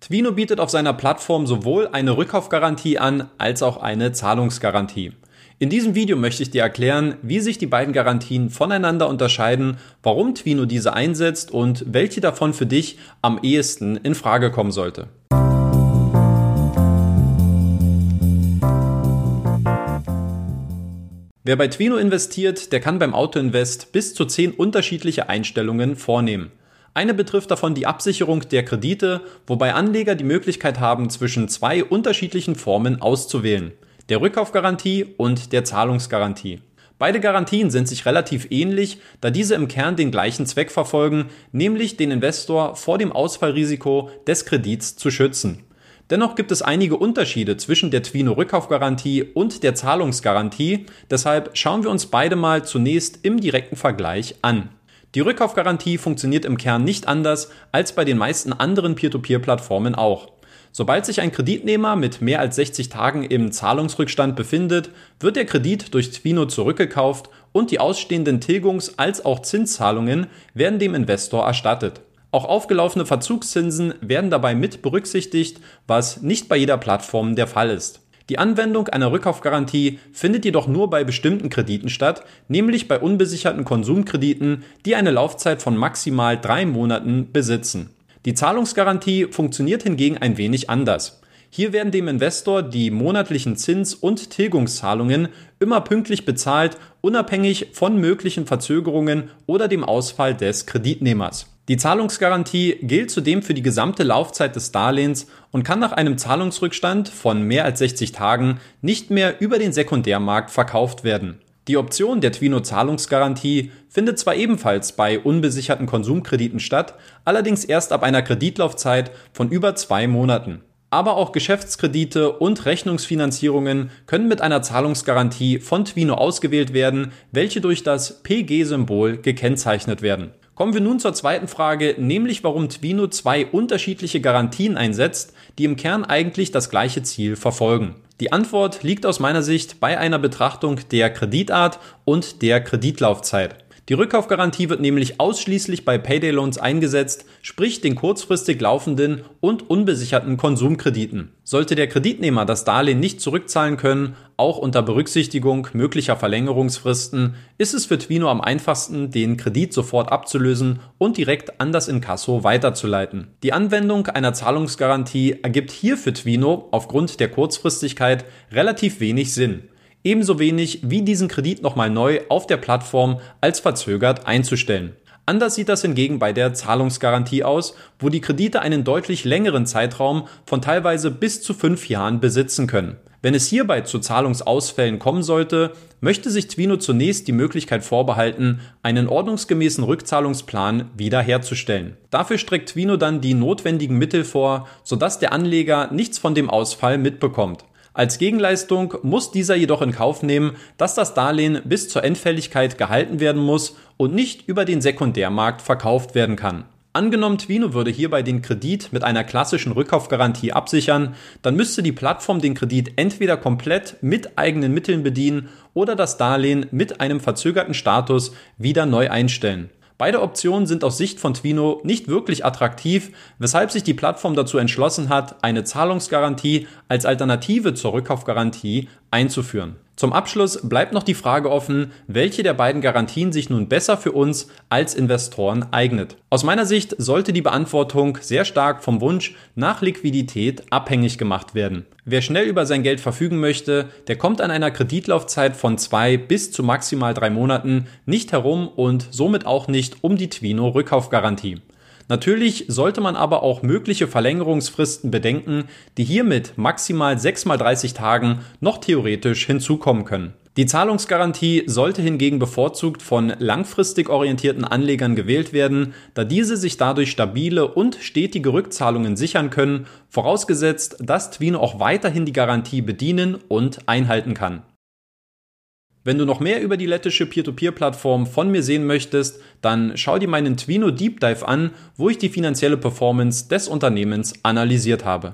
Twino bietet auf seiner Plattform sowohl eine Rückkaufgarantie an als auch eine Zahlungsgarantie. In diesem Video möchte ich dir erklären, wie sich die beiden Garantien voneinander unterscheiden, warum Twino diese einsetzt und welche davon für dich am ehesten in Frage kommen sollte. Wer bei Twino investiert, der kann beim Autoinvest bis zu zehn unterschiedliche Einstellungen vornehmen. Eine betrifft davon die Absicherung der Kredite, wobei Anleger die Möglichkeit haben, zwischen zwei unterschiedlichen Formen auszuwählen, der Rückkaufgarantie und der Zahlungsgarantie. Beide Garantien sind sich relativ ähnlich, da diese im Kern den gleichen Zweck verfolgen, nämlich den Investor vor dem Ausfallrisiko des Kredits zu schützen. Dennoch gibt es einige Unterschiede zwischen der Twino Rückkaufgarantie und der Zahlungsgarantie, deshalb schauen wir uns beide mal zunächst im direkten Vergleich an. Die Rückkaufgarantie funktioniert im Kern nicht anders als bei den meisten anderen Peer-to-Peer-Plattformen auch. Sobald sich ein Kreditnehmer mit mehr als 60 Tagen im Zahlungsrückstand befindet, wird der Kredit durch Twino zurückgekauft und die ausstehenden Tilgungs- als auch Zinszahlungen werden dem Investor erstattet. Auch aufgelaufene Verzugszinsen werden dabei mit berücksichtigt, was nicht bei jeder Plattform der Fall ist. Die Anwendung einer Rückkaufgarantie findet jedoch nur bei bestimmten Krediten statt, nämlich bei unbesicherten Konsumkrediten, die eine Laufzeit von maximal drei Monaten besitzen. Die Zahlungsgarantie funktioniert hingegen ein wenig anders. Hier werden dem Investor die monatlichen Zins- und Tilgungszahlungen immer pünktlich bezahlt, unabhängig von möglichen Verzögerungen oder dem Ausfall des Kreditnehmers. Die Zahlungsgarantie gilt zudem für die gesamte Laufzeit des Darlehens und kann nach einem Zahlungsrückstand von mehr als 60 Tagen nicht mehr über den Sekundärmarkt verkauft werden. Die Option der Twino Zahlungsgarantie findet zwar ebenfalls bei unbesicherten Konsumkrediten statt, allerdings erst ab einer Kreditlaufzeit von über zwei Monaten. Aber auch Geschäftskredite und Rechnungsfinanzierungen können mit einer Zahlungsgarantie von Twino ausgewählt werden, welche durch das PG-Symbol gekennzeichnet werden. Kommen wir nun zur zweiten Frage, nämlich warum Twino zwei unterschiedliche Garantien einsetzt, die im Kern eigentlich das gleiche Ziel verfolgen. Die Antwort liegt aus meiner Sicht bei einer Betrachtung der Kreditart und der Kreditlaufzeit. Die Rückkaufgarantie wird nämlich ausschließlich bei Payday Loans eingesetzt, sprich den kurzfristig laufenden und unbesicherten Konsumkrediten. Sollte der Kreditnehmer das Darlehen nicht zurückzahlen können, auch unter Berücksichtigung möglicher Verlängerungsfristen, ist es für Twino am einfachsten, den Kredit sofort abzulösen und direkt an das Inkasso weiterzuleiten. Die Anwendung einer Zahlungsgarantie ergibt hier für Twino aufgrund der Kurzfristigkeit relativ wenig Sinn ebenso wenig wie diesen Kredit nochmal neu auf der Plattform als verzögert einzustellen. Anders sieht das hingegen bei der Zahlungsgarantie aus, wo die Kredite einen deutlich längeren Zeitraum von teilweise bis zu fünf Jahren besitzen können. Wenn es hierbei zu Zahlungsausfällen kommen sollte, möchte sich Twino zunächst die Möglichkeit vorbehalten, einen ordnungsgemäßen Rückzahlungsplan wiederherzustellen. Dafür streckt Twino dann die notwendigen Mittel vor, sodass der Anleger nichts von dem Ausfall mitbekommt. Als Gegenleistung muss dieser jedoch in Kauf nehmen, dass das Darlehen bis zur Endfälligkeit gehalten werden muss und nicht über den Sekundärmarkt verkauft werden kann. Angenommen, Twino würde hierbei den Kredit mit einer klassischen Rückkaufgarantie absichern, dann müsste die Plattform den Kredit entweder komplett mit eigenen Mitteln bedienen oder das Darlehen mit einem verzögerten Status wieder neu einstellen. Beide Optionen sind aus Sicht von Twino nicht wirklich attraktiv, weshalb sich die Plattform dazu entschlossen hat, eine Zahlungsgarantie als Alternative zur Rückkaufgarantie einzuführen. Zum Abschluss bleibt noch die Frage offen, welche der beiden Garantien sich nun besser für uns als Investoren eignet. Aus meiner Sicht sollte die Beantwortung sehr stark vom Wunsch nach Liquidität abhängig gemacht werden. Wer schnell über sein Geld verfügen möchte, der kommt an einer Kreditlaufzeit von zwei bis zu maximal drei Monaten nicht herum und somit auch nicht um die Twino Rückkaufgarantie. Natürlich sollte man aber auch mögliche Verlängerungsfristen bedenken, die hier mit maximal 6 mal 30 Tagen noch theoretisch hinzukommen können. Die Zahlungsgarantie sollte hingegen bevorzugt von langfristig orientierten Anlegern gewählt werden, da diese sich dadurch stabile und stetige Rückzahlungen sichern können, vorausgesetzt, dass Twino auch weiterhin die Garantie bedienen und einhalten kann. Wenn du noch mehr über die lettische Peer-to-Peer-Plattform von mir sehen möchtest, dann schau dir meinen Twino Deep Dive an, wo ich die finanzielle Performance des Unternehmens analysiert habe.